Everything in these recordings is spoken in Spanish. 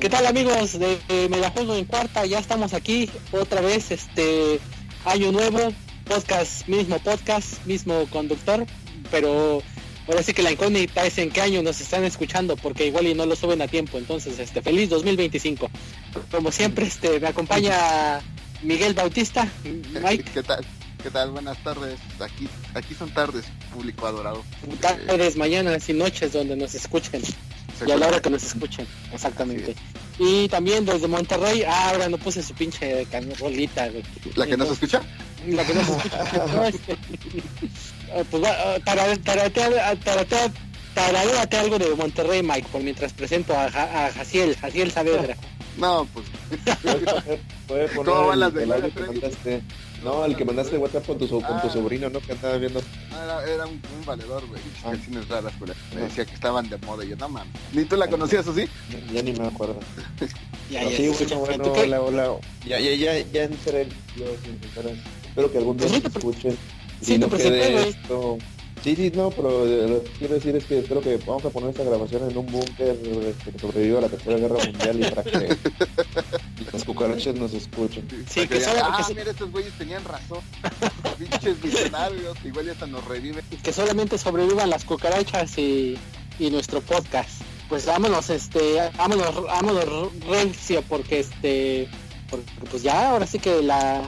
¿Qué tal amigos de, de Megajuego en cuarta? Ya estamos aquí otra vez, este año nuevo, podcast, mismo podcast, mismo conductor, pero ahora sí que la incógnita es en qué año nos están escuchando, porque igual y no lo suben a tiempo, entonces este feliz 2025. Como siempre, este me acompaña Miguel Bautista, Mike. ¿Qué tal? ¿Qué tal? Buenas tardes. Aquí, aquí son tardes, público adorado. Tardes, mañanas y noches donde nos escuchen. Y a la hora que nos escuchen, exactamente. Y también desde Monterrey, ah, ahora no puse su pinche rolita, güey. ¿La que no se escucha? La que no se escucha. eh, pues va, taratea, taratea, taratea, tararéate algo de Monterrey, Mike, por mientras presento a, Ja- a Jaciel, Jaciel Saavedra. No, pues. Puede poner ¿Cómo van el- las de el audio que mandaste. No, el que mandaste WhatsApp con tu, so- con tu Ah. sobrino, ¿no? Que andaba viendo. Era, era un, un valedor, güey. Ah. Canciones raras, güey. Me Ah. decía que estaban de moda. Y yo, no mames. ¿Ni tú la conocías así? Ya ni me acuerdo. Ya, Pero ya, sí, se bueno, hola, hola. Ya, ya, ya, ya entré yo sin. Espero que algún día pre- escuchen. sí y no quede esto. Sí, sí, no, pero eh, lo que quiero decir es que espero que vamos a poner esta grabación en un búnker este, que sobreviva a la Tercera Guerra Mundial y para que las cucarachas nos escuchen. Sí, que solo- ah, que so- mira, estos güeyes tenían razón. Pinches visionarios. Igual ya hasta nos reviven. que solamente sobrevivan las cucarachas y, y nuestro podcast. Pues vámonos, este, vámonos, vámonos recio, porque este, porque pues ya ahora sí que la,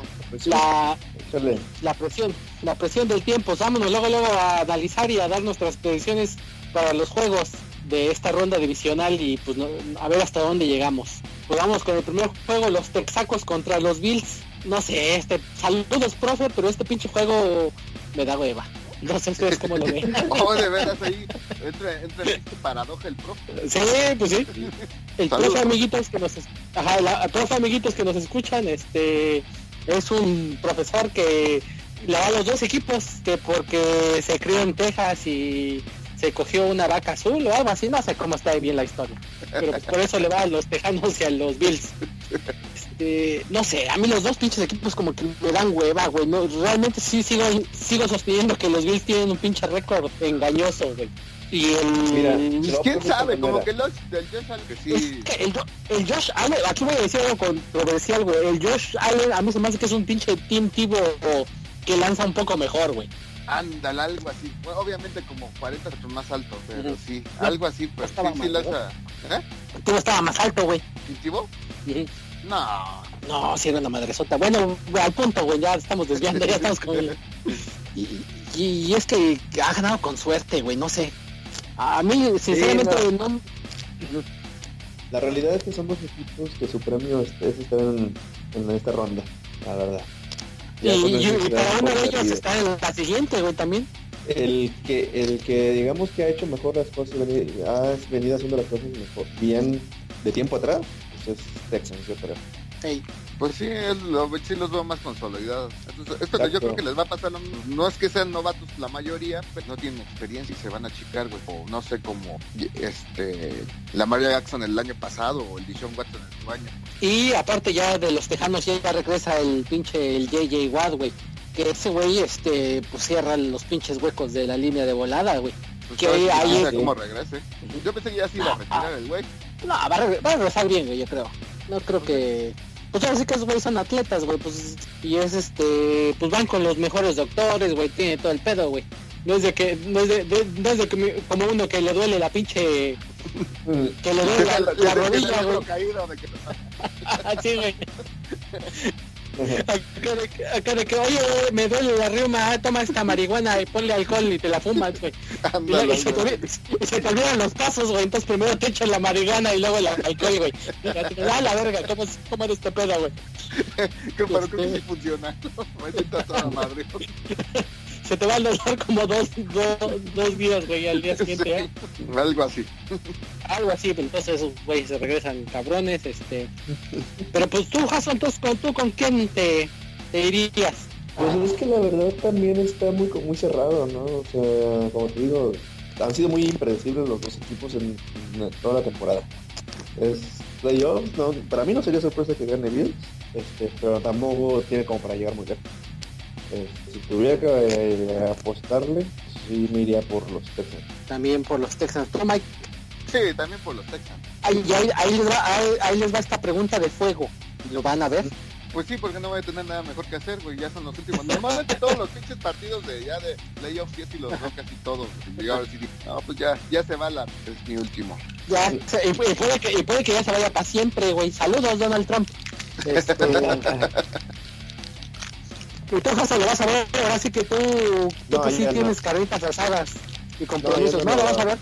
la, échale. la presión, la presión del tiempo, vámonos luego luego a analizar y a dar nuestras predicciones para los juegos de esta ronda divisional y pues no- a ver hasta dónde llegamos. Pues vamos con el primer juego, los Texacos contra los Bills. No sé, este, saludos profe, pero este pinche juego me da hueva. No sé ustedes cómo lo ven. Oh, de veras ahí. Entra, entra en este paradoja el profe. Sí, pues sí. El Saludos. profe amiguitos que nos ajá, la- el profe amiguitos que nos escuchan, este es un profesor que a los dos equipos, que porque se crió en Texas y se cogió una vaca azul o algo así, no sé cómo está bien la historia. Pero pues por eso le va a los Tejanos y a los Bills. Este, no sé, a mí los dos pinches equipos como que me dan hueva, güey. No, realmente sí sigo, sigo sosteniendo que los Bills tienen un pinche récord engañoso, güey. Y el, Mira, Pues, ¿Quién sabe? Como que los del Josh Allen, que Es sí. que el, Jo- el Josh Allen, aquí voy a decir algo controversial, güey. El Josh Allen a mí se me hace que es un pinche Team Tivo que lanza un poco mejor, güey. Ándale, algo así. Bueno, obviamente como 40 metros más alto, pero sí. Algo así, pero sí, estaba sí lanza. ¿Eh? Tivo estaba más alto, güey. ¿Instintivo? Ujú. No. No, sí era una madresota. Bueno, güey, al punto, güey, ya estamos desviando, ya estamos con... Y, y- y es que ha ganado con suerte, güey, no sé. A mí, sinceramente, no... La realidad es que son dos equipos que su premio es, es estar en, en esta ronda, la verdad. Y, Ya con y- eso y se da para por uno de ellos está en la siguiente, güey, también. El que, el que digamos que ha hecho mejor las cosas, ha venido haciendo las cosas mejor, bien de tiempo atrás, pues es Texans, yo creo. Ey, Pues sí, lo, sí los veo más consolidados. Entonces, esto que yo creo que les va a pasar lo mismo. No es que sean novatos la mayoría, pero no tienen experiencia y se van a achicar, güey. O no sé, como este, la Maria Jackson el año pasado o el Dishon Watson en su año. Y aparte ya de los tejanos ya regresa el pinche el JJ Watt, güey. Que ese güey, este, pues cierra los pinches huecos de la línea de volada, güey. Pues Que ahí- no sé cómo regrese. Yo pensé que ya se iba a retirar el güey. No, va a, regre- va a regresar bien, güey, yo creo. No creo que... Pues ahora sí que esos güeyes son atletas, güey, pues... Y es este... Pues van con los mejores doctores, güey, tiene todo el pedo, güey. No es de que... No es de, de- no es de que me- como uno que le duele la pinche... Que le duele la, la rodilla, güey. caído de que Así, güey. Acá de, que- acá de que, oye, me duele la riuma, ah, toma esta marihuana y ponle alcohol y te la fumas, güey. Y, se, te, y se te olvidan los pasos, güey. Entonces primero te echan la marihuana y luego el alcohol, güey. Ah, la verga, ¿cómo, cómo eres este pedo, güey? Que- Pero creo que Este- sí funciona. Me siento toda madre. Se te va a dolor como dos, dos, dos días, güey, al día siguiente, ¿eh? Algo así. Algo así, pero entonces esos güeyes se regresan cabrones, este... Pero pues tú, Jason, entonces, ¿con, ¿tú con quién te, te irías? Pues es que la verdad también está muy muy cerrado, ¿no? O sea, como te digo, han sido muy impredecibles los dos equipos en, en toda la temporada. Es playoffs, no, para mí no sería sorpresa que gane Bills, este, pero tampoco tiene como para llegar muy lejos. Este, si tuviera que eh, apostarle, sí me iría por los Texans. También por los Texans. ¿Tú, Mike? Sí, también por los Texans. ahí, ahí, ahí les va, ahí, ahí les va esta pregunta de fuego. ¿Lo van a ver? Pues sí, porque no voy a tener nada mejor que hacer, güey. Ya son los últimos. Normalmente todos los pinches partidos de ya de playoffs y los veo casi todos. Y ahora sí no, pues ya, ya se va la. Es mi último. Ya, y puede que, y puede que ya se vaya para siempre, güey. Saludos, Donald Trump. Este, y tú, José, lo vas a ver. Ahora sí que tú, tú No, que sí no. tienes carretas asadas y compromisos. No, No, no lo vas a ver.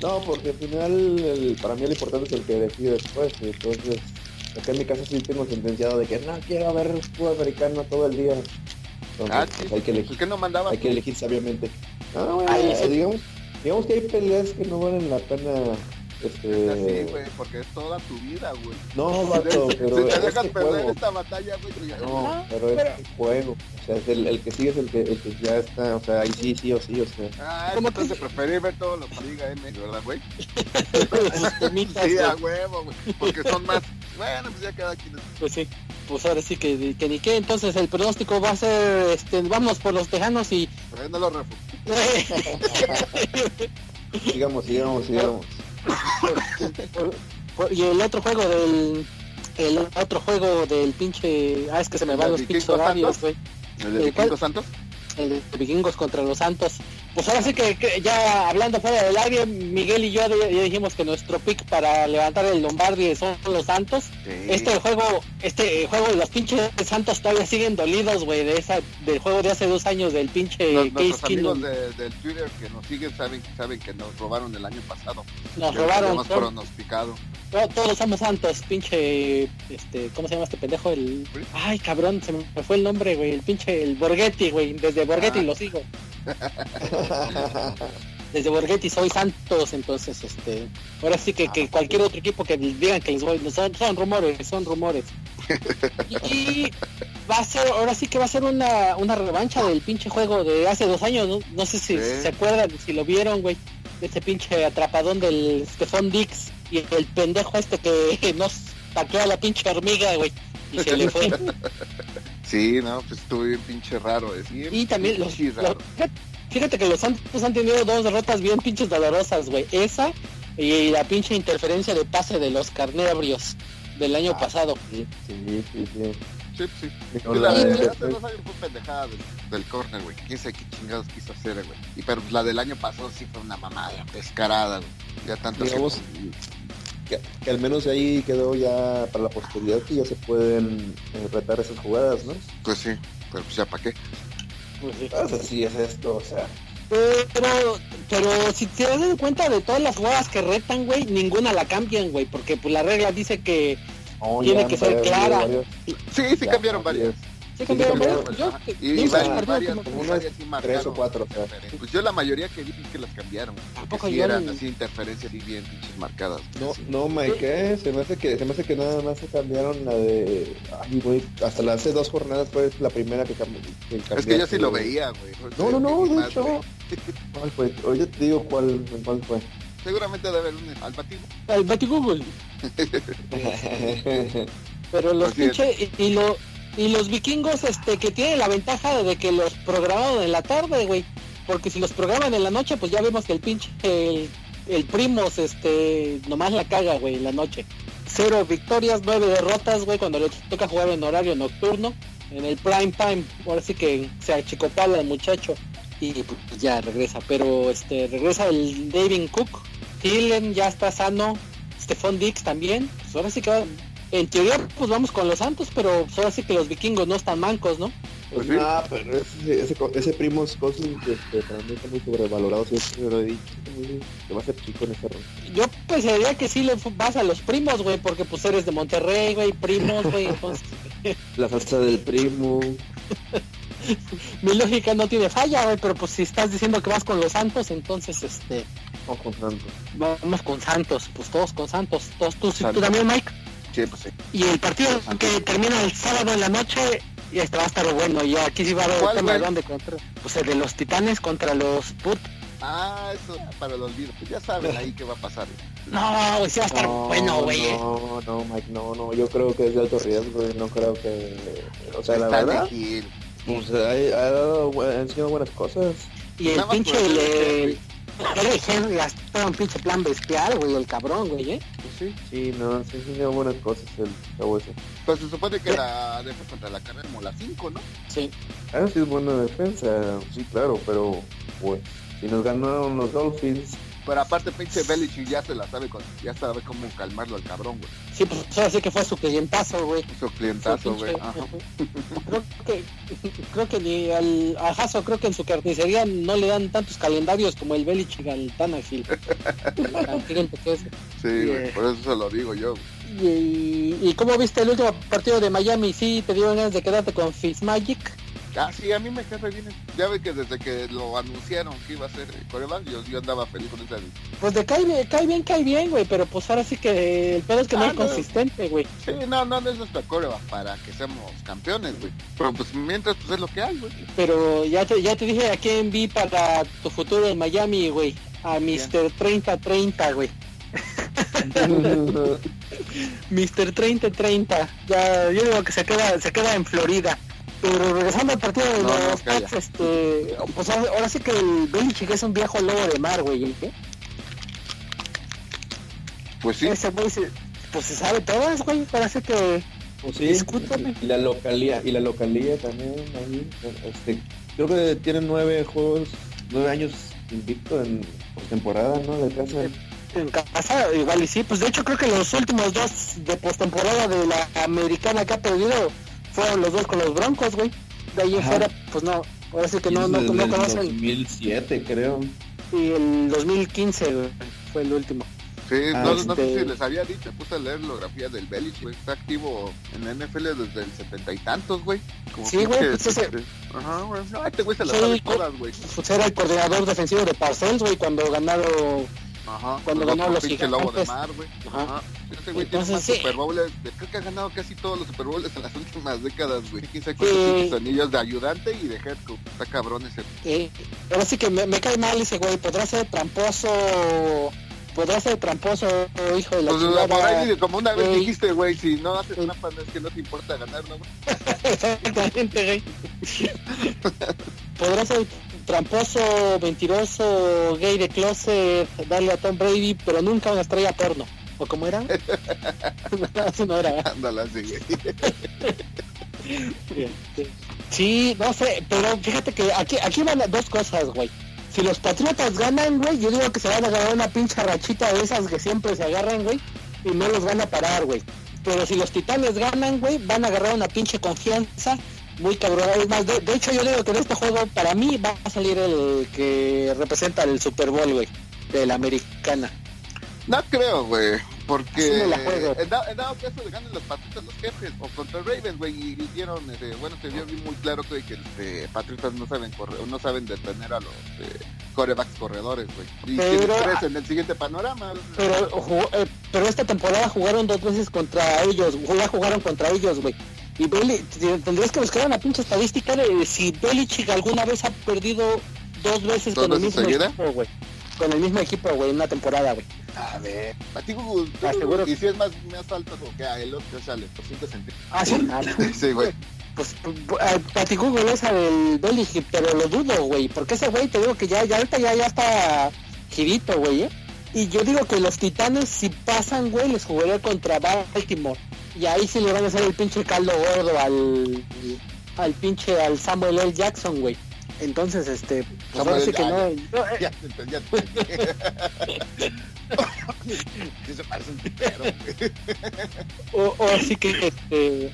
No, porque al final, el- para mí lo importante es el que decide después. y Entonces, acá en mi casa sí tengo sentenciado de que no quiero ver fútbol americano todo el día. Entonces, Ah, sí. hay que ¿Por elegir, qué no mandaba? hay que elegir sabiamente. No, bueno, sí. digamos, digamos que hay peleas que no valen la pena. Este, Así, güey, porque es toda tu vida, güey. no, vato, Si pero te es dejas que perder juego. esta batalla, güey, pues ya- No, pero es que juego. O sea, es el, el que sigue es el que, el que ya está. O sea, ahí sí, sí o sí, o sea. Ah, ¿Cómo entonces preferí ver todos los Liga M, ¿verdad, güey? Sus temitas, Sí, güey. a huevo, güey. Porque son más. Bueno, pues ya cada quien. Pues sí, pues ahora sí que, que ni qué. Entonces el pronóstico va a ser, este, vamos por los tejanos y... Pero no lo. Sigamos, sigamos, sigamos. Por- por- y el otro juego del... El otro juego del pinche... Ah, es que se me van ¿El los pinches horarios, güey. ¿El de. Vikingos Santos? El de vikingos contra los santos. Pues ahora sí que, que ya hablando fuera del aire, Miguel y yo ya dijimos que nuestro pick para levantar el Lombardi son los santos. Sí. Este juego, este juego de los pinches santos todavía siguen dolidos, güey, de esa, del juego de hace dos años del pinche Los- Case amigos de, del Twitter que nos siguen saben, saben que nos robaron el año pasado. Nos robaron. todo- pronosticado. todo- todos somos santos, pinche, este, ¿cómo se llama este pendejo? El, ay, cabrón, se me fue el nombre, güey, el pinche, el Borghetti, güey, desde Borghetti Ah. lo sigo. Desde Borghetti soy santos, entonces, este, ahora sí que, que cualquier otro equipo que digan que les voy, son, son rumores, son rumores. Y va a ser, ahora sí que va a ser una, una revancha del pinche juego de hace dos años, no, no sé si se acuerdan, si lo vieron, güey, de ese pinche atrapadón del Stephon Dix y el pendejo este que nos paqueó a la pinche hormiga, güey, y se le fue. Sí, no, pues estuvo bien pinche raro. Es bien Y también los, los- fíjate que los Santos han tenido dos derrotas bien pinches dolorosas, güey. Esa y la pinche interferencia de pase de los carnebrios del año Ah, pasado. Sí, sí, sí, sí. Sí, sí. La de- de hace dos años fue pendejada del, del corner, güey. Quién sabe qué chingados quiso hacer, güey. Y pero la del año pasado sí fue una mamada, descarada, güey. Ya tanto Digamos- que, que al menos ahí quedó ya para la posteridad que ya se pueden eh, retar esas jugadas, ¿no? Pues sí, pero pues ya para qué. Pues sí. Pues así es esto, o sea. Pero, pero si te das cuenta de todas las jugadas que retan, güey, ninguna la cambian, güey, porque pues la regla dice que Tiene que ser clara. varios- Sí, sí ya, cambiaron varias. Sí Sí, cambiaron, Yo, Y, yo y el partido varias, como- sí tres o cuatro. Pues yo la mayoría que vi que las cambiaron. poco Porque sí yo eran así interferencias y bien pinches marcadas. No, no, Mike, ¿qué? Se me hace que, se me hace que nada más se cambiaron la de, ay, güey, hasta las hace dos jornadas fue la primera que cambió. Es que yo sí lo veía, güey. No, no, no, de más, hecho. ¿Cuál fue? Oye, te digo cuál, cuál fue. Seguramente debe haber un al batido. el Betty Google. Pero los Así es. pinche y, y lo y los vikingos este que tienen la ventaja de que los programaron en la tarde, güey. Porque si los programan en la noche, pues ya vemos que el pinche el, el primos este nomás la caga, güey, en la noche. Cero victorias, nueve derrotas, güey, cuando le toca jugar en horario nocturno, en el prime time. Ahora sí que se achicopala el muchacho y pues ya regresa. Pero este regresa el David Cook, Thielen ya está sano, Stephon Dix también. Pues ahora sí que va- en teoría pues vamos con los Santos, pero ahora sí que los vikingos no están mancos, ¿no? Pues sí. Ah, pero ese, ese, ese primo Cousins este, para mí está muy sobrevalorado, siempre lo he dicho, muy- que va a ser chico en ese rol. Yo pensaría que sí le vas a los primos, güey, porque pues eres de Monterrey, güey, primos, güey, entonces La salsa del primo. mi lógica no tiene falla, güey, pero pues si estás diciendo que vas con los Santos, entonces este O con Santos. vamos con Santos, pues todos con Santos, todos tú, sí, tú Santos. también, Mike. Sí, pues sí. Y el partido que termina el sábado en la noche, y este va a estar bueno, y aquí sí va a haber ¿Cuál, tema de dónde contra, pues el de los Titanes contra los Put. Ah, eso para el olvido. Pues ya saben ahí qué va a pasar. No, güey, sí va a estar No, bueno, güey. No, no, Mike, no, no, yo creo que es de alto riesgo, y no creo que, o sea, la verdad, de pues ha, ha dado, bu- ha enseñado buenas cosas. Y el pinche, el, el el, el Henry gastó un pinche plan bestial, güey, el cabrón, güey, ¿eh? Sí. Sí, no, sí, sí, buenas cosas el chavo ese. Pues se supone que la defensa contra la carrera como la 5, ¿no? Sí. Ah, sí es buena defensa, sí, claro, pero pues si nos ganaron los Dolphins, Pero aparte, pinche Belichick ya se la sabe, con, ya sabe cómo calmarlo al cabrón, güey. Sí, pues ahora sí que fue su clientazo, güey. Su clientazo, güey. creo que creo que ni al a Hasso creo que en su carnicería no le dan tantos calendarios como el Belichick al Tannehill. Tan cliente que es. Sí, güey, Eh. por eso se lo digo yo. y, y cómo viste el último partido de Miami, sí te dieron ganas de quedarte con Fitzmagic. Ah, sí, a mí me cae re bien. Ya ve que desde que lo anunciaron que iba a ser coreback, yo, yo andaba feliz con esa. Pues de cae bien, cae bien, cae bien, güey, pero pues ahora sí que el pedo es que no Ah, es no. consistente, güey. Sí, no, no, no es nuestra coreback para que seamos campeones, güey. Pero pues mientras, pues es lo que hay, güey. Pero ya te, ya te dije a quién vi para tu futuro en Miami, güey. A Mr. 3030, güey. Mr. 3030. Ya, yo digo que se queda, se queda en Florida. Pero regresando al partido de No, no, los. Pats, este, pues ahora, ahora sí que el Belichick es un viejo lobo de mar, güey. ¿eh? Pues sí. Ese güey se, pues se sabe todas, güey. Parece que pues sí, Discúlpame. y la localía, y la localía también ahí, este, creo que tienen nueve juegos, nueve años invicto en postemporada, ¿no? De casa. en casa, igual y sí. Pues de hecho creo que los últimos dos de postemporada de la americana que ha perdido fueron los dos con los Broncos, güey. De ahí en Ajá. fuera, pues no. Ahora sí que no, no, no el conocen. 2007, creo. Y el 2015 güey, fue el último. Sí, Ah, no, no sé este- si les había dicho, puse a leer la biografía del Belich, güey. Está activo en la NFL desde el setenta y tantos, güey. Como Sí, güey, pues ese- este, Ajá, güey. No, este güey se las Sí, sabe co- todas, güey. Pues era el coordinador defensivo de Parcells, güey, cuando ganaron. Ajá. cuando ganó los pinche lobo de mar, güey. Ajá. Ajá. Este güey tiene más sí. Super Bowls. Creo que ha ganado casi todos los Super Bowls en las últimas décadas, güey. Quién sabe Sí. anillos de ayudante y de head coach. Está cabrón ese. Eh, ahora sí que me, me cae mal ese güey. Podrá ser tramposo. Podrá ser tramposo, hijo de la Pues, por ahí, chingada. como una vez dijiste, güey, si no haces Ey. trampa, es que no te importa ganar, ¿no? güey? Exactamente, güey. Podrá ser tramposo, mentiroso, gay de closet, darle a Tom Brady, pero nunca una estrella porno. ¿O cómo era? No era. Ándala, así, güey. Sí, no sé, pero fíjate que aquí, aquí van dos cosas, güey. Si los Patriotas ganan, güey, yo digo que se van a agarrar una pincha rachita de esas que siempre se agarran, güey, y no los van a parar, güey. Pero si los Titanes ganan, güey, van a agarrar una pinche confianza muy cabrón. Es más, de, de hecho yo digo que en este juego, para mí, va a salir el que representa el Super Bowl, güey, de la americana. No creo, güey. Porque la juego. en, da- en dado caso de ganen los Patriotas los jefes o contra Ravens, güey, y vieron, este, bueno, se vio muy claro que, que este, Patriotas no saben correr, no saben detener a los eh, corebacks corredores, güey. Y Pero- tres en el siguiente panorama. Pero, jugó- eh, pero esta temporada jugaron dos veces contra ellos, ya jugaron contra ellos, güey. Y Beli, tendrías que buscar una pinche estadística de si Belichick alguna vez ha perdido dos veces ¿Dos con el mismo seguida? equipo, güey. Con el mismo equipo, güey, en una temporada, güey. A ver, a ti, y si es más, más alto que a el otro sale por 5 centímetros. Ah, sí. Ah. Sí, güey. Pues, eh, Pati Google esa del Belichick, pero lo dudo, güey. Porque ese güey, te digo que ya, ya ahorita ya, ya está girito, güey, ¿eh? Y yo digo que los titanes, si pasan, güey, les jugaría contra Baltimore. Y ahí sí le van a hacer el pinche caldo gordo al, al pinche, al Samuel L. Jackson, güey. Entonces, este, pues ahora sí que no. Jackson. no, eh, Ya te entendí, ya se parece un putero, güey. o, o así que, este,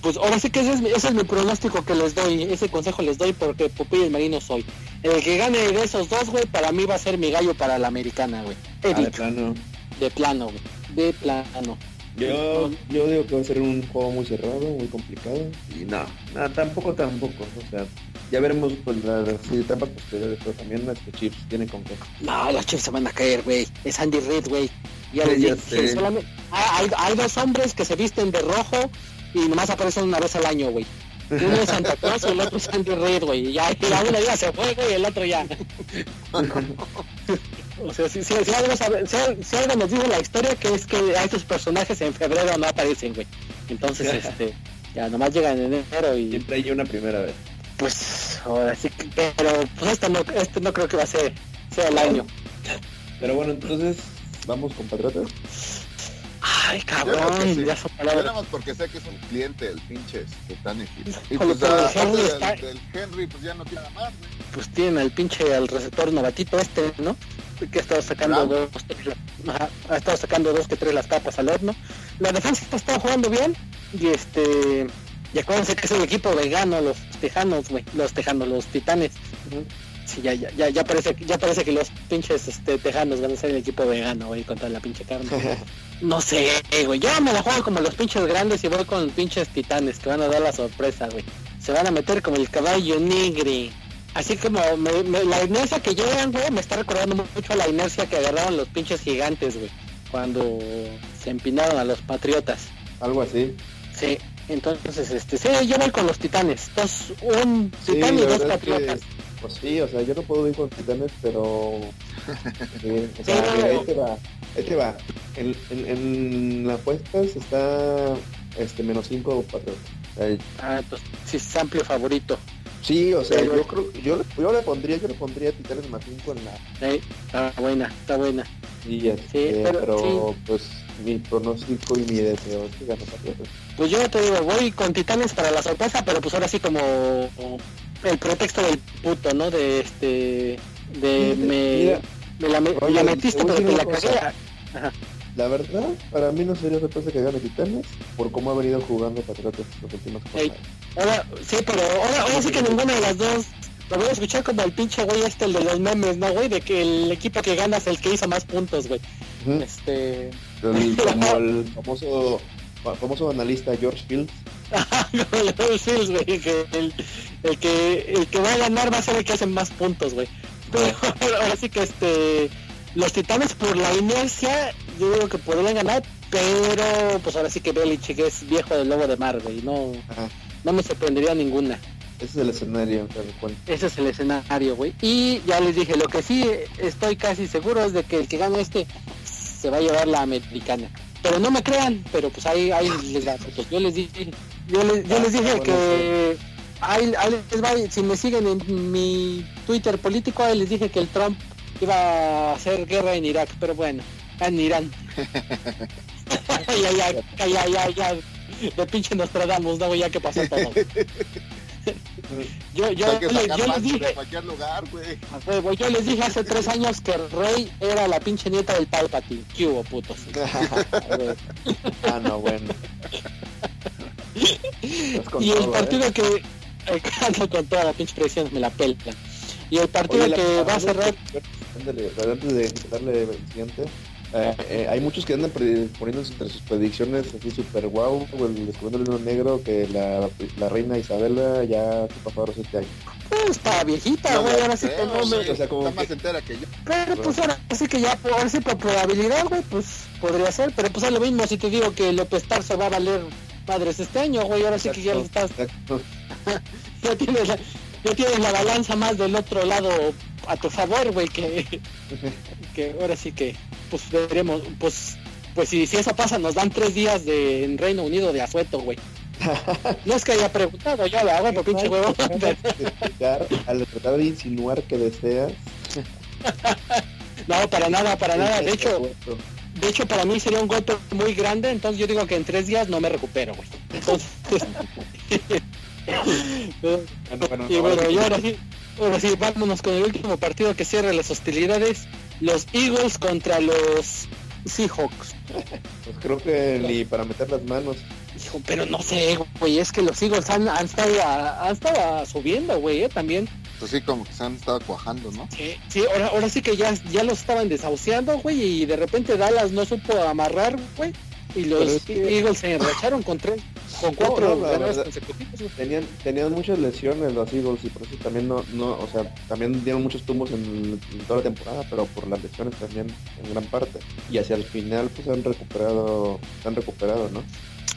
pues ahora sí que ese es, mi, ese es mi pronóstico que les doy, ese consejo les doy porque Popeye el Marino soy. El que gane de esos dos, güey, para mí va a ser mi gallo para la americana, güey. Ah, de plano. de plano, güey. De plano. Yo, yo digo que va a ser un juego muy cerrado, muy complicado. Y no, no tampoco, tampoco. O sea, ya veremos pues, las etapas posteriores, pero también las que Chips tiene con qué. No, los Chiefs se van a caer, güey. Es Andy Reid, güey. Ya Sí, les dije, sé. solamente- Ah, hay, hay dos hombres que se visten de rojo y nomás aparecen una vez al año, güey. Uno es Santa Claus y el otro es Andy Reid, güey. Ya, ya uno ya se fue, güey, y el otro ya. O sea, si, si, si algo, sabe- si, si algo nos dice la historia, que es que a estos personajes en febrero no aparecen, güey. Entonces, este, ya nomás llegan en enero y Siempre hay una primera vez. pues, ahora sí que, pero pues este no, este no creo que va a ser, sea el año. Pero bueno, entonces, vamos con Patriotas. Ay, cabrón, sí. ya son palabras. nada más porque sé que es un cliente del pinche este, Tannehill. Y pues el aparte Henry del, está- del Henry, pues ya no tiene nada más, güey. Pues tienen al pinche, al receptor novatito este, ¿no? Que ha estado sacando dos, tres, ajá, ha estado sacando dos que tres las tapas al horno. La defensa está, está jugando bien y este... Y acuérdense que es el equipo vegano, los tejanos, güey, los tejanos, los titanes. Sí, ya, ya, ya, ya parece, ya parece que los pinches este, tejanos van a ser el equipo vegano, güey, contra la pinche carne. No sé, güey. Yo me la juego como los pinches grandes y voy con pinches titanes que van a dar la sorpresa, güey. Se van a meter como el caballo negre. Así como me- me- la inercia que llevan, güey, me está recordando mucho a la inercia que agarraron los pinches gigantes, güey. Cuando se empinaron a los patriotas. Algo así. Sí, entonces, este, sí, yo voy con los titanes. Dos, un Sí, titán y la dos que, patriotas. pues sí, o sea, yo no puedo ir con titanes, pero... sí, o sea, Pero- mira, ahí te va. Ahí te va. En, en, en las apuestas está este menos 5 patriotas. Ah, pues sí, es amplio favorito. Sí, o sea, Pero- yo creo, yo, le- yo le pondría, yo le pondría titanes más 5 en la Sí, está buena, está buena. y este, pero- pero, pues mi pronóstico y mi deseo es que. Pues yo te digo, voy con Titanes para la sorpresa, pero pues ahora sí como el pretexto del puto, ¿no? De este... De me... Mira, me la, me- oye, la metiste, a decir la cagué. La verdad, para mí no sería sorpresa que gane Titanes por cómo ha venido jugando Patriotas los últimos jornadas. Ahora, sí, pero ahora, ahora sí que ninguna de las dos... Lo voy a escuchar como el pinche güey este, el de los memes, ¿no, güey? De que el equipo que gana es el que hizo más puntos, güey. Ujú. Este... El- como el famoso fa- famoso analista George Fields. los Bills, güey, que el, el que el que va a ganar va a ser el que hace más puntos, güey. Pero ahora sí que este los Titanes por la inercia yo digo que podrían ganar, pero pues ahora sí que Belichick es viejo del lobo de mar, güey, no Ajá. no me sorprendería ninguna. Ese es el escenario, tal cual. Ese es el escenario, güey. Y ya les dije, lo que sí estoy casi seguro es de que el que gane este se va a llevar la americana. Pero no me crean, pero pues ahí, ahí les va. Pues yo les dije, yo les, yo Ah, les dije que ahí, ahí les va, si me siguen en mi Twitter político, ahí les dije que el Trump iba a hacer guerra en Irak, pero bueno, en Irán. ya, ya, ya, ya, ya, ya, de pinche Nostradamus, no, ya que pasó todo. yo, yo, le- sacar yo les dije, de cualquier lugar, güey. yo les dije hace tres años que Rey era la pinche nieta del Palpatine. ¿Qué hubo, putos? Ah, no, bueno. Y el partido ¿eh? que... eh, con toda la pinche presión, me la pelan. Y el partido Oye, la- que va a cerrar... Antes de darle el siguiente, eh, eh, hay muchos que andan poniendo entre sus predicciones así super guau, o el descubriendo el hilo negro que la, la reina Isabela ya se pasó ahora este año. Pues está viejita, No güey, ahora sí que no me... o sea, como Está más que- entera que yo. Pero pues ahora sí que ya, por, ahora sí por probabilidad, güey, pues podría ser. Pero pues es lo mismo si te digo que López Tarso va a valer madres este año, güey, ahora sí que ya estás... exacto. Ya tienes la, ya tienes la balanza más del otro lado a tu favor, güey, que... que ahora sí que pues veremos pues pues si, si eso pasa nos dan tres días de en Reino Unido de asueto güey. No es que haya preguntado yo la hago pinche huevo. Al tratar de insinuar que deseas. no para nada para nada. De hecho de hecho para mí sería un golpe muy grande entonces yo digo que en tres días no me recupero güey. Entonces y bueno y ahora sí ahora sí vámonos con el último partido que cierra las hostilidades los Eagles contra los Seahawks Pues creo que ni para meter las manos. Hijo, pero no sé, güey, es que los Eagles han, han estado, a- han estado subiendo, güey, eh, también. Pues sí, como que se han estado cuajando, ¿no? Sí, sí, ahora, ahora sí que ya, ya los estaban desahuciando, güey, y de repente Dallas no supo amarrar, güey, y los Pero es que- Eagles se enracharon con tres, con cuatro no, la ganadas consecutivas. Tenían, tenían muchas lesiones los Eagles y por eso también no, no, o sea, también dieron muchos tumbos en, en toda la temporada, pero por las lesiones también en gran parte. Y hacia el final pues han recuperado, se han recuperado, ¿no?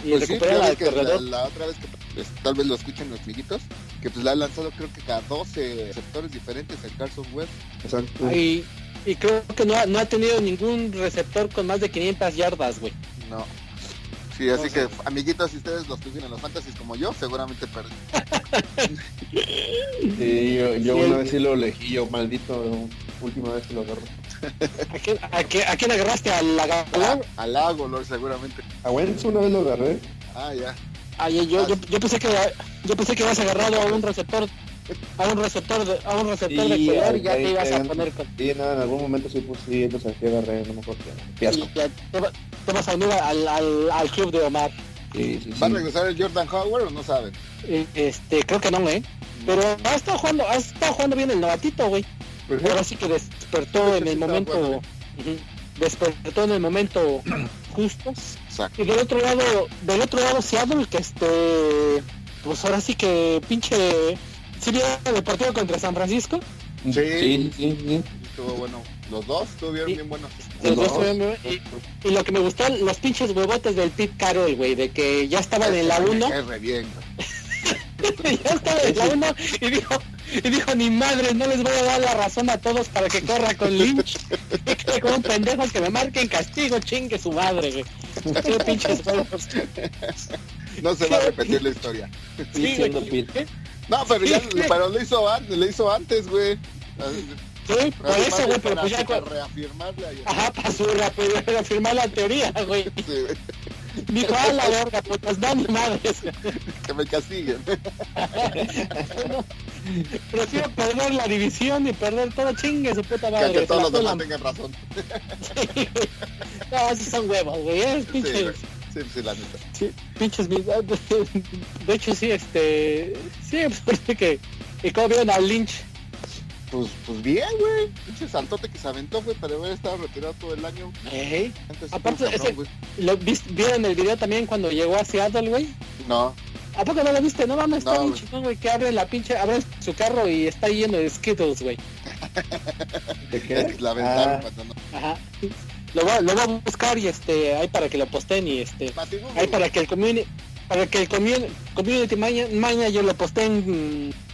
Y Pues sí, ves que la, la otra vez que pues, tal vez lo escuchen los amiguitos, que pues la ha lanzado creo que cada 12 sectores diferentes el Carson West. Exacto. Y, y creo que no ha, no ha tenido ningún receptor con más de 500 yardas, güey. No. Sí, así No sé. que amiguitos, si ustedes los tuvieron en los fantasies como yo, seguramente perdí. Sí, yo, yo Sí, una vez sí lo elegí, yo maldito, última vez que lo agarro. ¿A quién, a quién- a quién agarraste? ¿Al lagarto? Al lago, Lord, seguramente. A Wentz una vez lo agarré. Ah, ya. Ay, yo, yo, yo pensé que yo pensé que ibas agarrado a un receptor a un receptor de, a un receptor de Sí, color ahí- y ya te ibas a poner con Sí, no, en algún momento sí, pues sí, entonces aquí agarré, no me acuerdo qué. Ya te, va- te vas a unir al, al, al club de Omar. Sí, sí, sí. ¿Va a regresar el Jordan Howard o no saben? Eh, Este, creo que no, eh. Pero ha estado jugando, ha estado jugando bien el novatito, güey. Ahora sí que despertó en el momento bueno. ujú, despertó en el momento justo. Exacto. Y del otro lado, del otro lado Seattle que este pues ahora sí que pinche ¿Sí vieron el partido contra San Francisco? Sí, Sí. sí. Estuvo bueno. Los dos estuvieron Sí. bien buenos. Los Los dos dos. estuvieron- y, y lo que me gustó, los pinches huevotes del Pete Carroll, güey, de que ya estaban en la 1, Es re bien, güey. ya estaba en la 1 y dijo, y dijo, ni madre, no les voy a dar la razón a todos para que corra con Lynch. que como pendejos que me marquen castigo, chingue su madre, güey. Qué pinches huevos. No se va a repetir la historia. Sí, Sí, siendo güey. No, pero ya, pero lo hizo antes, lo hizo antes, güey. Sí, por Además, eso, güey, pero para- pues ya... para cu- reafirmarle a- Ajá, para su para reafirmar la teoría, güey. Sí, Dijo, a la verga, pues no, ni madres. que me castiguen. Prefiero perder la división y perder todo chingue su puta Que, madre. que se todos la los demás tengan razón. Sí, güey. No, esos son huevos, güey. Es pinche, güey. sí, sí, la neta. sí, pinches mis- De hecho, sí, este. Sí, pues parece que. ¿Y cómo vieron al Lynch? Pues, pues bien, güey. Pinche saltote que se aventó, güey, para haber estado retirado todo el año. Ey. Antes Aparte, estuvo ese- cabrón, ¿Lo vis- vieron el video también cuando llegó a Seattle, güey? No, ¿A poco no lo viste? No mames, está bien güey. chingón, güey. Que abre la pinche. Abre su carro y está lleno de Skittles, güey. ¿De qué? que la aventaron Ah, cuando no. Ajá. Lo voy, a- lo voy a buscar y este. Ahí para que lo posteen y este. Ahí para que el community. Para que el community, community maña- manager lo posteen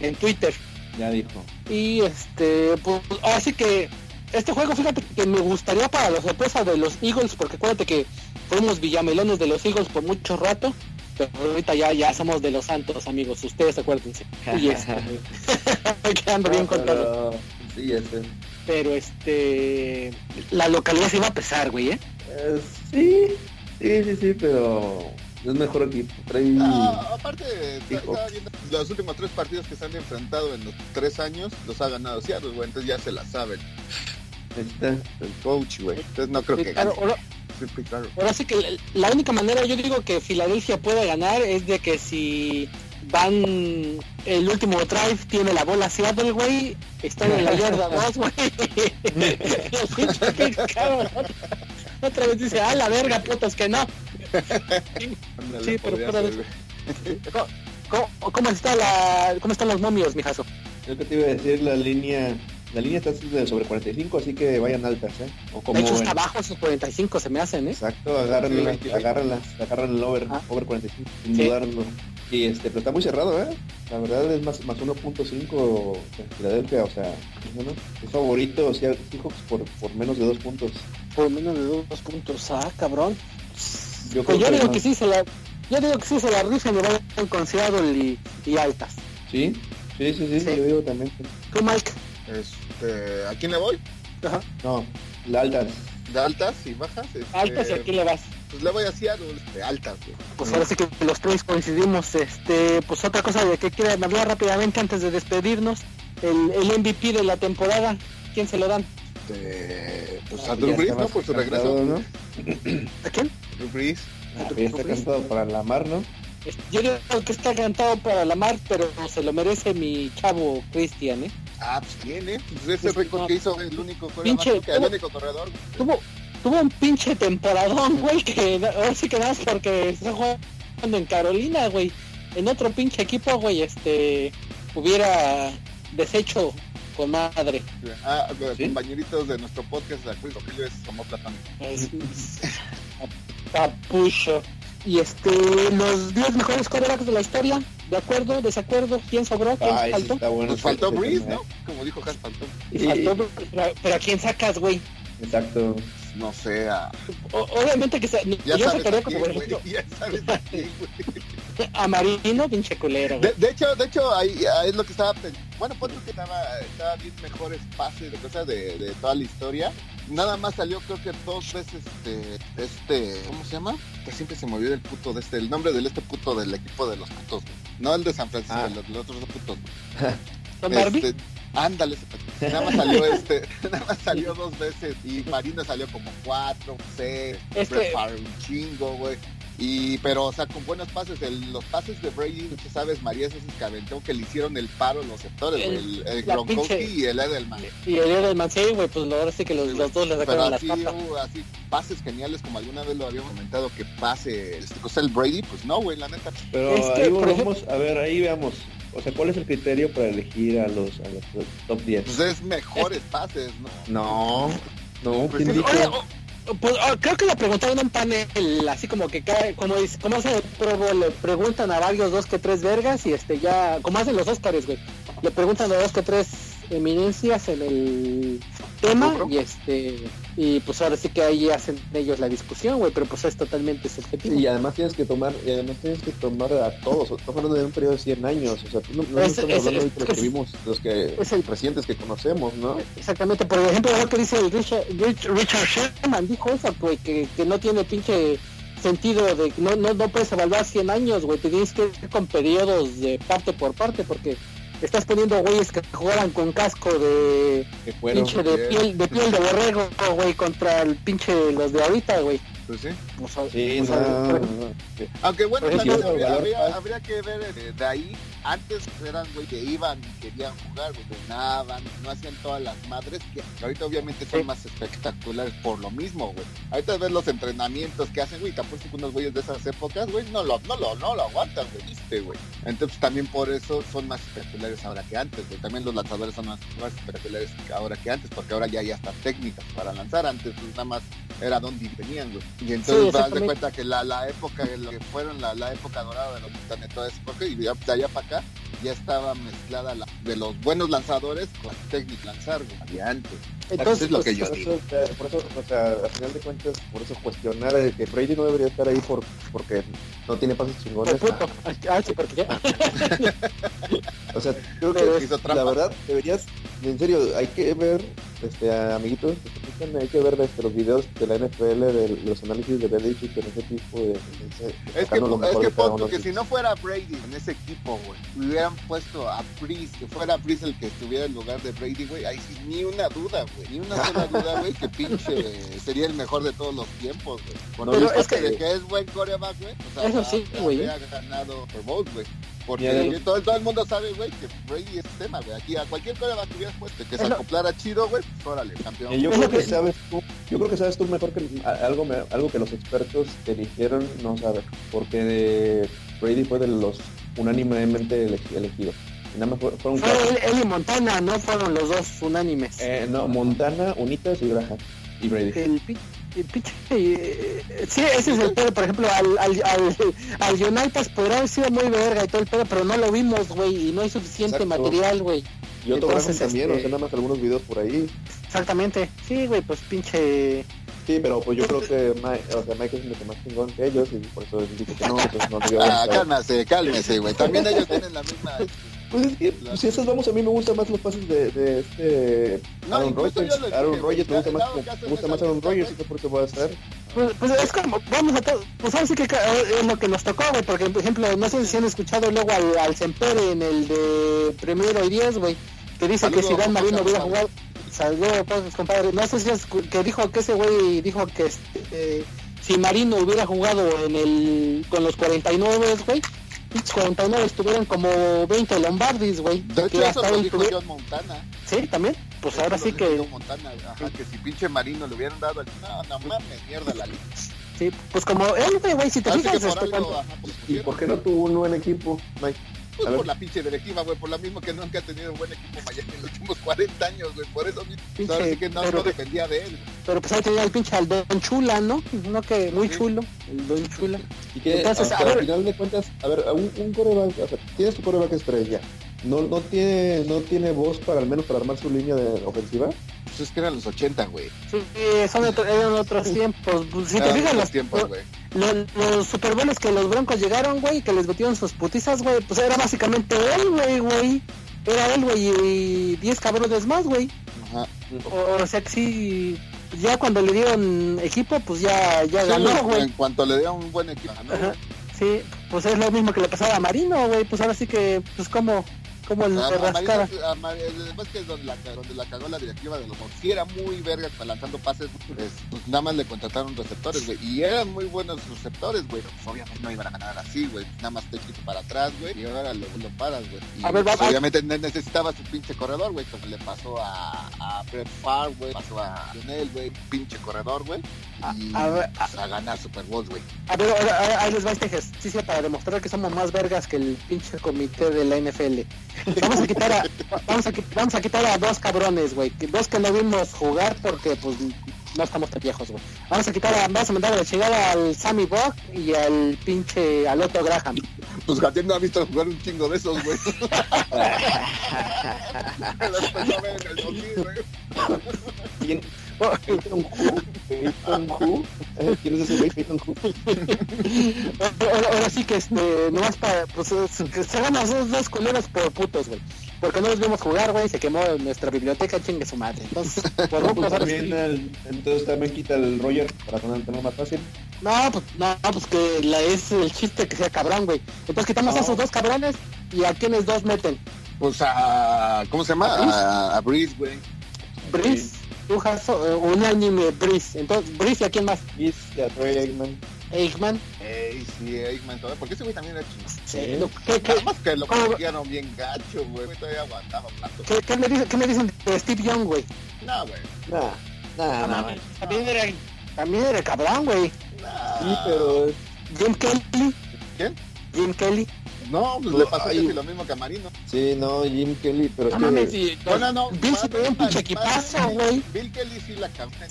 en, en Twitter. ya dijo. Y este, pues así que este juego, fíjate que me gustaría para la sorpresa de los Eagles, porque acuérdate que fuimos villamelones de los Eagles por mucho rato, pero ahorita ya, ya somos de los santos, amigos, ustedes acuérdense. Y este, quedando bien No, con todo. pero- Sí, sé. Pero este, la localidad se iba a pesar, güey, ¿eh? Eh, sí, sí, sí, sí, pero es mejor equipo. Trae... Ah, aparte, Dijo. estaba viendo los últimos tres partidos que se han enfrentado en los tres años, los ha ganado Seattle, güey, entonces ya se la saben. Ahí está. El coach, güey. Entonces no creo que Claro, gane. ahora, Sí, sí, claro. ahora sí que la- la única manera, yo digo que Filadelfia puede ganar es de que si van el último drive tiene la bola Seattle, güey, están en la yarda 2, güey. Otra- vez dice, ah, la verga, putos, que no. Sí, pero podría fuera de ser, güey. ¿Cómo, cómo- cómo está la, cómo están los momios, mijazo? Yo que te iba a decir, la línea, la línea está sobre 45, así que vayan altas, ¿eh? O como De hecho, en- está abajo esos 45 se me hacen, ¿eh? Exacto, agárrenlas, Sí, sí. agárrenlas, agarran el over, Ah. over 45, sin Sí. dudarlo. Y este, pero está muy cerrado, ¿eh? La verdad es más, más 1.5 en Filadelfia, o sea, bueno, es favorito, o sea, Seahawks por, por menos de dos puntos. Por menos de dos puntos, ah, cabrón. Yo Pues creo yo digo que sí se la, yo digo que sí se la rifan y van con Seattle y, y altas. ¿Sí? Sí, sí, sí, Sí. yo digo también. que- ¿Tú, Mike? Este, ¿A quién le voy? Ajá. No, la altas. ¿De altas y bajas? Este, Altas y a quién le vas? Pues le voy a Seattle, de altas, güey. Pues ahora sí que los tres coincidimos. Este, pues otra cosa de que quieren hablar rápidamente antes de despedirnos. El, el MVP de la temporada, ¿quién se lo dan? Este, pues Ah, a Drew Brees, ¿no? Por su regreso. ¿no? ¿A quién? Drew Brees. Ah, ya está cansado para la mar, ¿no? Yo digo que está cantado para la mar, pero se lo merece mi chavo Cristian, ¿eh? Ah, pues tiene. Pues ese Pues, récord que hizo el único Pinche, quarterback, que el único corredor. Tuvo, tuvo un pinche temporadón, güey, que ahora sí que nada más porque está jugando en Carolina, güey. En otro pinche equipo, güey, este, hubiera deshecho con madre. Ah, compañeritos de nuestro podcast, Rogelio es como platónico. Es, Papucho. Y este, los 10 mejores quarterbacks de la historia, ¿de acuerdo? ¿Desacuerdo? ¿Quién sobró? ¿Quién Ay, sí faltó? está bueno. Faltó tema, ¿no? Como dijo Has, faltó. Faltó, pero, pero ¿a quién sacas, güey? Exacto. No sé, a... O- Obviamente que sa- ya yo sabes sacaría a como por ejemplo. Ya sabes a quién, güey. a Marino, pinche culero. De, de hecho, de hecho, ahí ahí es lo que estaba pensando. Bueno, pues que estaba, estaba bien mejores pases de cosas de, de toda la historia. Nada más salió creo que dos veces este, este, ¿cómo se llama? Que siempre se movió el puto de este, el nombre del este puto del equipo de los putos, güey. No el de San Francisco, Ah. los, los otros dos putos. ¿Con Barbie? Este, ándale, ese- nada más salió este, nada más salió dos veces y Marino salió como cuatro, seis, Es que- un chingo, güey. Y, pero, o sea, con buenos pases, el- los pases de Brady, tú sabes, María esos que aventó que le hicieron el paro los sectores, güey, el, el la Gronkowski pinche- y el Edelman. Y el Edelman, sí, güey, pues ahora sí que los, los dos le sacaron las uh, así, pases geniales, como alguna vez lo habíamos comentado, que pase, este, o sea, el Brady, pues no, güey, la neta. Pero Es que, ahí volvemos, a ver, ahí veamos. O sea, ¿cuál es el criterio para elegir a los, a los top 10? Pues es mejores pases, ¿no? No, no, Pues ¿quién sí, dijo? Pues, oh, creo que le preguntaron en un panel, así como que cae, como, es- como hace el Pro Bowl, le preguntan a varios dos que tres vergas y este ya, como hacen los Óscares, güey, le preguntan a dos que tres eminencias en el tema y este, y pues ahora sí que ahí hacen ellos la discusión, güey, pero pues es totalmente subjetivo. Y además tienes que tomar, y además tienes que tomar a todos. Estamos hablando de un periodo de 100 años. O sea, no, no Es- estamos es- hablando es- de los que vimos, los que es el- recientes que conocemos, ¿no? Exactamente, por ejemplo, lo que dice el Richard, Rich- Richard Sherman, dijo eso, güey, que, que no tiene pinche sentido de no, no, no puedes evaluar 100 años, güey, te tienes que ir con periodos de parte por parte, porque estás poniendo güeyes que jugaran con casco de pinche de piel, de piel de borrego, güey, contra el pinche los de ahorita, güey. Pues sí. Sí, o no, sea, no, no. Aunque bueno, también habría, que ver eh, de ahí, antes eran güey que iban y querían jugar, güey, no hacían todas las madres que ahorita obviamente son Sí. más espectaculares por lo mismo, güey. Ahorita ves los entrenamientos que hacen, güey, que unos güeyes de esas épocas, güey, no lo, no lo, no lo aguantan, güey, viste, güey. Entonces también por eso son más espectaculares ahora que antes, güey. También los lanzadores son más, más espectaculares ahora que antes, porque ahora ya hay hasta técnicas para lanzar, antes pues nada más era donde venían, güey. Y entonces de cuenta que la, la época, lo que fueron la, la época dorada de los Titanes, toda esa época, y ya de allá para acá, ya estaba mezclada la, de los buenos lanzadores con la técnica lanzar, güey, había antes. entonces, es lo pues, que yo Por digo. eso, por eso, o sea, al final de cuentas, por eso cuestionar eh, que Brady no debería estar ahí por, porque no tiene pases chingones. puto. Ah, sí, porque ya. O sea, creo que hizo la verdad deberías, en serio, hay que ver, este, amiguitos, hay que ver este, los videos de la NFL, de los análisis de Belichick en ese tipo de... de- de- Es que, lo es que que si no fuera Brady en ese equipo, güey, hubieran puesto a Breeze, que fuera Breeze el que estuviera en lugar de Brady, güey, ahí sí, ni una duda, güey, ni una sola duda, güey, que pinche sería el mejor de todos los tiempos, güey. Pero es que- de que es buen coreback, güey, o sea, Eso sí, güey. habría ganado Bowl, güey. Porque todo, todo el mundo sabe, güey, que Brady es tema, güey. Aquí a cualquier coreback que hubieras puesto que se acoplara chido, güey, pues órale, campeón. Y yo creo que sabes tú, yo creo que sabes tú mejor que algo, me- algo que los expertos que eligieron no saben, porque de Brady fue de los unánimemente ele- elegidos. Nada más fue- fueron Fue él y Montana, no fueron los dos unánimes. Eh, no, Montana, Unitas y Graham. Y Brady. el, pinche eh, sí ese es el pedo por ejemplo al al al, al United podría haber sido muy verga y todo el pedo pero no lo vimos güey y no hay suficiente Exacto. material güey Y otro también, este- o sea, nada más algunos videos por ahí. exactamente sí güey pues pinche Sí, pero pues yo creo que Mike, o sea, Mike es mucho más chingón que ellos y por eso dice que no, entonces no debió Ah, cálmese, cálmese, güey. También ellos tienen la misma. Pues es que, pues, si esas vamos, a mí me gustan más los pases de, de este No, Aaron Rodgers. Aaron Rodgers me gusta más, me gusta más Aaron Rodgers, y por eso va a estar. pues, pues es como vamos a todo pues ahora sí que ca- es lo que nos tocó güey porque por ejemplo no sé si han escuchado luego al, al Sempere en el de primero y diez güey que dice que si Dan Marino hubiera jugado saludos pues, compadre no sé si escu- que dijo que ese güey dijo que este, si Marino hubiera jugado en el con los 49 güey pinches 49 estuvieran como 20 Lombardis güey De hecho, que eso hasta lo dijo John Montana. sí también pues Eso ahora lo sí que John Montana, ajá, que si pinche Marino le hubieran dado el. No, no mames, mierda la liga. sí pues como él güey, si te Así fijas este, algo, cuando- ajá, pues, ¿Y por qué no tuvo un buen equipo, Mike? Pues A ver. por la pinche directiva, güey, por lo mismo que nunca ha tenido un buen equipo Miami en los últimos 40 años, güey, por eso. Pinche, Ahora sí que no, pero- no dependía de él. pero pues ahí tenía el pinche al Don Chula no no que muy Sí. chulo el Don Chula Y que Entonces, hasta a ver- al final de cuentas, a ver, un, un coreback, o sea, tienes tu coreback estrella. No, no tiene, no tiene voz para al menos para armar su línea de ofensiva. Pues es que eran los 80, güey. Sí, son otro- eran otros tiempos. Pues, si te Eran fijas, los, tiempos, güey. Los, los Super Bowls que los Broncos llegaron, güey, que les metieron sus putizas, güey, pues era básicamente él, güey, güey. Era él, güey, y 10 cabrones más, güey. Ajá. O, o sea que sí, ya cuando le dieron equipo, pues ya, ya Sí, ganó, güey. en cuanto le dieron un buen equipo, ¿no? Ajá. Sí, pues es lo mismo que le pasaba a Marino, güey. Pues ahora sí que, pues como, como. Marino- a Mar- Además que donde la, donde la cagó la directiva de los sí era muy verga lanzando pases, pues, pues, nada más le contrataron receptores, güey, y eran muy buenos receptores, güey, pues, obviamente no iban a ganar así, güey, nada más te quitas para atrás, güey, y ahora lo, lo paras, güey, y A ver, pues, va- va- obviamente ne- necesitaba su pinche corredor, güey, como le pasó a, a Brett Favre, güey, pasó a Lionel, güey, pinche corredor, güey, y A- a ver, a ganar Super Bowl, güey. A ver, ahora, ahí les va este ejercicio para demostrar que somos más vergas que el pinche comité de la NFL. Vamos a quitar a, vamos a, vamos a quitar a dos cabrones, güey. Dos que no vimos jugar porque, pues, no estamos tan viejos, güey. Vamos a quitar a, vamos a mandar a la chingada al Sammy Buck y al pinche, al Otto Graham. Pues Gabriel no ha visto jugar un chingo de esos, güey. Los empezó a ver en el 2000, güey. ¿Quién? Eh, ¿Quién es ese güey? Peyton? Ahora, ahora sí que, este, nomás para, pues, se ganan esos dos culeros por putos, güey. Porque no los vimos jugar, güey, se quemó nuestra biblioteca, chingue su madre. Entonces, por rucos, Pues también el- entonces también quita el Roger para tener tener más fácil. No, pues, no, pues que la, es el chiste que sea cabrón, güey. Entonces quitamos a esos dos cabrones y a quienes dos meten. Pues a. ¿Cómo se llama? A, a Breeze, güey. Brice, Tujas, uh, unánime Brice. Entonces, Brice y a quién más? Kiss y a Troy Aikman. Eichmann. Ey, sí, Aikman, todavía. Porque ese güey también era chingón. Sí, lo- ¿Qué, que lo ¿Cómo? cogieron bien gacho, güey. Todavía aguantaba un rato. qué, qué me dicen, qué me dicen de Steve Young, güey? No, güey. Nah, nah, nah. mames, También era, también era cabrón, güey. Nah. Sí, pero es- Jim Kelly. ¿Quién? Jim Kelly. No, pues le pasó Ay. casi lo mismo que a Marino. sí, no, Jim Kelly, pero es No que- mames, sí, No, no, no. Bill se pegó un pinche equipazo, güey. Bill Kelly sí la cagó en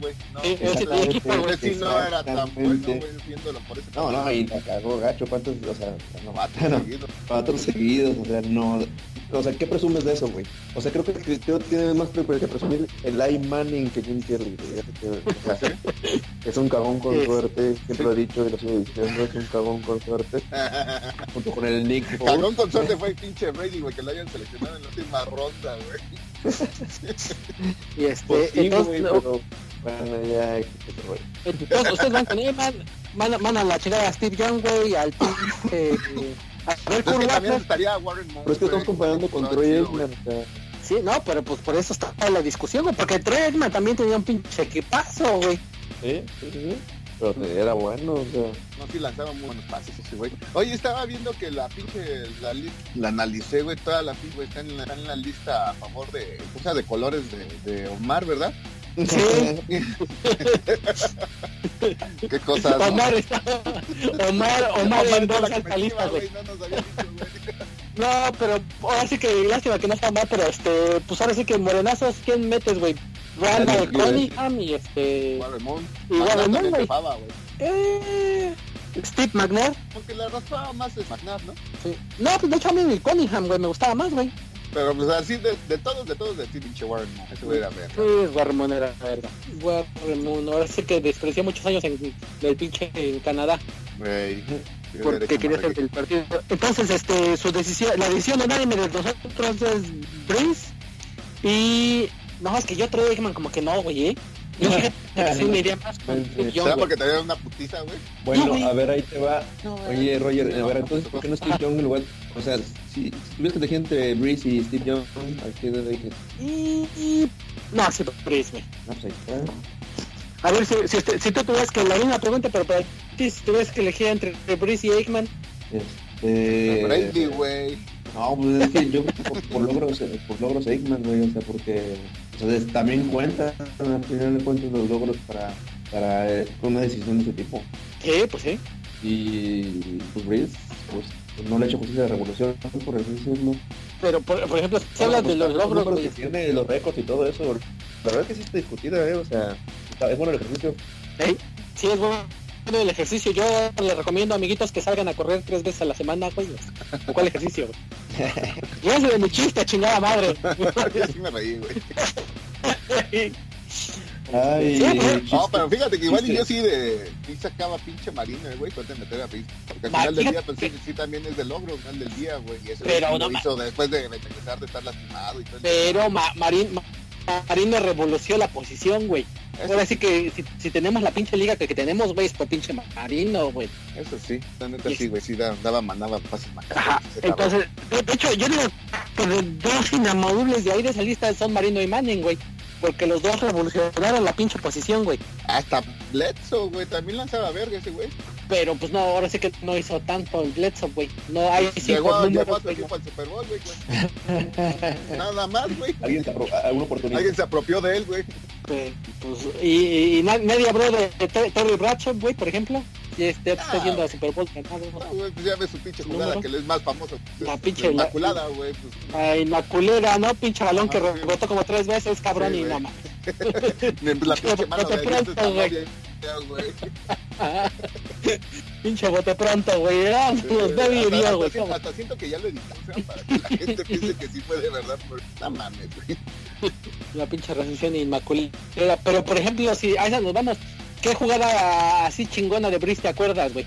güey. No, Sí, ese Exactamente. equipo, güey. sí no era tan bueno, güey, viéndolo por ese No, no, y la cagó gacho, cuántos, o sea, no, seguidos. cuatro seguidos, o sea, no, o sea, ¿qué presumes de eso, güey? O sea, creo que que tiene más que que presumir el I Manning que Jim Kelly, o sea, es un cagón con suerte, siempre lo he dicho y lo sigo diciendo, es un cagón con suerte, con el Nick Foles. Cagón con suerte fue el pinche Brady, güey, que lo hayan seleccionado en la última ronda, güey. Y este, Pues sí, entonces, güey, no, pero, bueno, ya, entonces ustedes van con él, van, van a la chingada a Steve Young, güey, al pinche... A ver, Pues es que Kurt también Warner. estaría Warren Moon. Pero es que estamos comparando con No, Troy. Aikman, Sí, no, pero pues por eso está la discusión, güey, porque Trey Aikman también tenía un pinche equipazo, güey. sí, sí, sí, pero era bueno, o sea, No, sí lanzaba muy buenos pases ese güey. Oye, estaba viendo que la pinche, la, la analicé, güey, toda la pinche, güey, está en la, está en la lista a favor de, o sea, de colores de, de Omar, ¿verdad? Sí. Qué cosas. ¿no? Omar está... Omar, Omar Omar esta lista, güey. No nos había dicho, güey. No, pero ahora sí que lástima que no está mal, pero este, pues ahora sí que morenazos, ¿quién metes, güey? Randall Daniel Cunningham y este... Moon. Y también güey. Eh, Steve McNair. Porque la raspaba más es McNabb, ¿no? Sí. No, pues de hecho a mí el Cunningham, güey, me gustaba más, güey. Pero pues así, de, de todos, de todos, de ti, pinche Warren Moon. Ese güey era ver. Sí, Warren era verga. Warren Moon, ahora sí que despreció muchos años en el pinche en Canadá. Güey. porque quería ser del partido. Entonces, este, su decisión, la decisión unánime de nosotros es Breeze y no, es que yo Troy Aikman como que no, güey, ¿eh? Yo fíjate que sí me iría más con Steve Young, ¿Será güey. porque te dieron una putiza, güey? Bueno, güey. a ver, ahí te va. No, Oye, Roger, a ver, entonces, ¿por qué no Steve Young en lugar? O sea, si, si tuvieras que elegir entre Breeze y Steve Young, ¿a quién le dices? y, y- no, sí, Breeze, güey. No, pues ahí está. A ver, si, si, si tú tuvieras que la misma pregunta, pero para ti, si tuvieras que elegir entre Breeze y Aikman, Este... Brady, güey. No, pues es que yo por, por logros, por logros Aikman, güey, o sea, porque o sea, es- también cuenta, al final de cuentas, los logros para, para eh, una decisión de ese tipo. sí, pues sí. Y pues Breeze, pues, pues, no le ha hecho justicia a la revolución, por así decirlo. Pero, por, por ejemplo, si hablas de los logros, que güey, tiene, los récords y todo eso, la verdad que sí está discutida, ¿eh? O sea, está- es bueno el ejercicio. ¿eh? sí es bueno el ejercicio. Yo les recomiendo, amiguitos, que salgan a correr tres veces a la semana, güey. ¿O ¿Cuál ejercicio, es de mi chiste, chingada madre. Yo sí me reí, güey. Ay, Sí, No, pero fíjate que igual y yo sí de sí sacaba pinche marina, güey, puede meter a Breeze. Porque al final del día, pues sí, sí también es de logro, al final del día, güey. Y eso Pero no lo ma- hizo después de regresar de estar lastimado y todo. el- Pero Ma- Marín, Ma- Marino revolucionó la posición, güey. Ahora sí que si, si, tenemos la pinche liga que, que tenemos, güey, es por pinche Marino, güey. Eso sí, la neta sí, güey, sí daba, manaba fácil Ajá, entonces, de, de, hecho, yo digo que los dos inamovibles de ahí de esa lista son Marino y Manning, güey. Porque los dos revolucionaron la pinche posición, güey. Hasta Bledsoe, güey, también lanzaba verga ese güey. Pero pues no, ahora sí que no hizo tanto el Bledsoe, güey. No hay sí, llegó, llegó a su al Super Bowl, güey. Nada más, güey. Alguien se apropió, alguna oportunidad. Alguien se apropió de él, güey. Pues, y, y, nadie habló de Terry Bradshaw, güey, por ejemplo. Y este está ah, yendo a Super Bowl ganado. Güey, pues ya ves su pinche jugada no, que es más famoso. La pinche inmaculada, güey. Pues. La inmaculera, ¿no? Pinche balón ah, que rebotó como tres veces, cabrón, sí, y nada más. la pinche mano de pronto, güey. Pinche bote pronto, güey. Ah, los David hasta, güey. Hasta, hasta siento que ya lo sea, para que la gente piense que sí fue de verdad. Por... No mames, güey. La pinche recensión inmaculada. Pero, por ejemplo, si a esa nos vamos, ¿qué jugada así chingona de Brice te acuerdas, güey?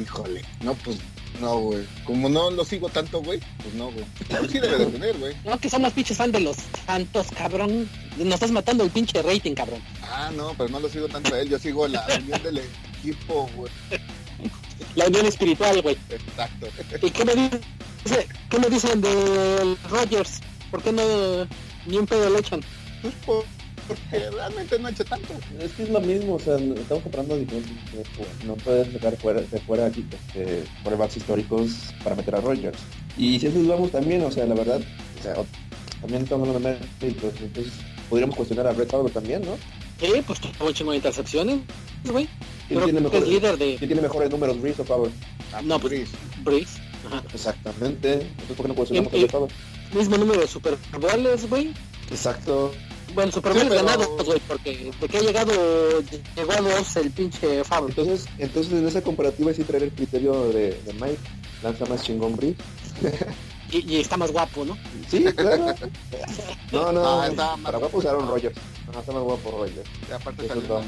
Híjole, no, pues no, güey. Como no lo sigo tanto, güey, pues no, güey. Pero sí debe de tener, güey. No, que somos pinches fan de los santos, cabrón. Nos estás matando el pinche rating, cabrón. Ah, no, pero no lo sigo tanto a él. Yo sigo la unión del equipo, güey. La unión espiritual, güey. Exacto. ¿Y qué me, dice, qué me dicen de Rogers? ¿Por qué no ni un pedo le echan? Pues por porque realmente no ha hecho tanto. Es que es lo mismo, o sea, estamos comprando diferentes No puedes sacar fuera, de fuera aquí este, pruebas históricos para meter a Rogers. Y si eso vamos también, o sea, la verdad, o sea, también estamos hablando de méritos, entonces podríamos cuestionar a Brett Favre también, ¿no? Sí, pues tuvo un chingo de intercepciones, güey. ¿Quién, tiene mejores, es líder de... ¿Quién tiene mejores números, Breeze o Favre? Ah, no, pues Breeze. Breeze. Ajá. Exactamente. Entonces, ¿por qué no cuestionamos a Favre? Mismo número de Super Bowls, güey. Exacto. Bueno, Super Bowl sí, pero... ganado, güey, porque de que ha llegado, llegó a dos el pinche Favre. Entonces, entonces en esa comparativa sí traer el criterio de, de Mike, lanza más chingón Brie. y, y, está más guapo, ¿no? Sí, claro. No, no, ah, está para guapo usaron Rogers. No, está más guapo Rogers. Y aparte Eso salió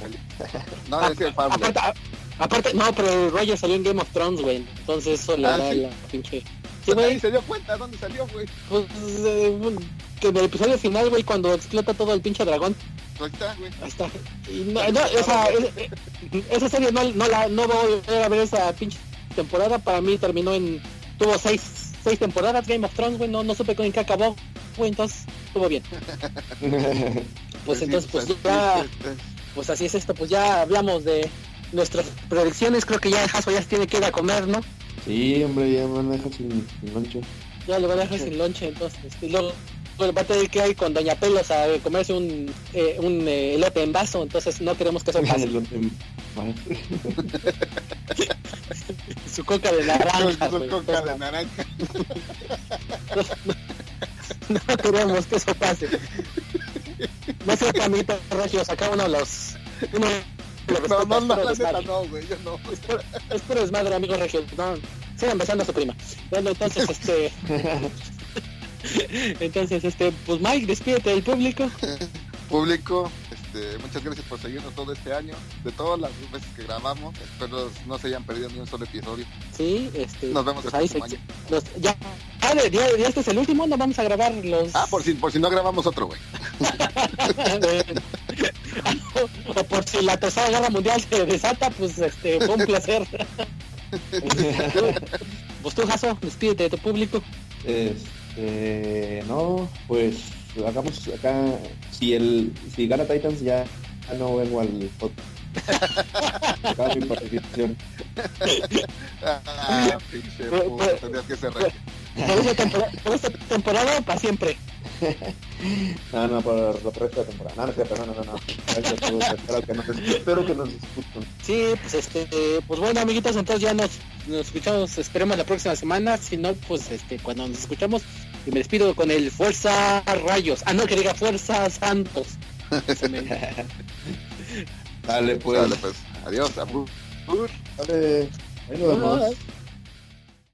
No, es Favre. Aparte, aparte, no, pero Rogers salió en Game of Thrones, güey. Entonces eso le ah, da ¿sí? la pinche... Sí, güey. se dio cuenta dónde salió, güey. Pues, eh, que en el episodio final, güey, cuando explota todo el pinche dragón. Ahí está, güey. Ahí está. Y no, no, esa, esa serie no, no la no voy a ver esa pinche temporada. Para mí terminó en. Tuvo seis, seis temporadas Game of Thrones, güey. No, no supe con qué acabó, güey. Entonces, estuvo bien. pues entonces, pues ya. Pues así es esto. Pues ya hablamos de nuestras predicciones. Creo que ya el ya se tiene que ir a comer, ¿no? Sí, hombre, ya me van a dejar sin, sin lonche. Ya lo van a dejar sin lonche, entonces. Y luego pues va a tener que ir con Doña Pelos a comerse un, eh, un eh, elote en vaso, entonces no queremos que eso pase. Su coca de naranja. Su coca de naranja. no, no, queremos que eso pase. No sé, Camito Regio, saca uno de los... Uno no, no, no, la neta no, güey, yo no. Es puro desmadre, amigo Regio. No, sigan besando a su prima. Bueno, entonces, este... Entonces, este, pues Mike, despídete del público. público, este, muchas gracias por seguirnos todo este año, de todas las veces que grabamos, espero no se hayan perdido ni un solo episodio. Sí, este, nos vemos pues ahí se, año. Los, ya, ya, ya, este es el último, no vamos a grabar los. Ah, por si, por si no grabamos otro, güey. o por si la tercera guerra mundial se desata, pues este, fue un placer. pues tú, Jaso, despídete de tu público. Este, no, pues hagamos acá, si el si gana Titans ya, ya no vengo al Acá mi participación. ah, pinche puta, tendrías que ser rey. Por esta temporada, por esta temporada para siempre. no, no, por la resto de temporada. No, no, no, no, no. no. Espero que nos, espero que nos. Sí, pues este, pues bueno, amiguitos, entonces ya nos, nos escuchamos, esperemos la próxima semana. Si no, pues este, cuando nos escuchamos, y me despido con el Fuerza Rayos. Ah, no, que diga Fuerza Santos. Dale, pues. Dale, pues. Adiós, abur. Dale. Ahí nos vemos.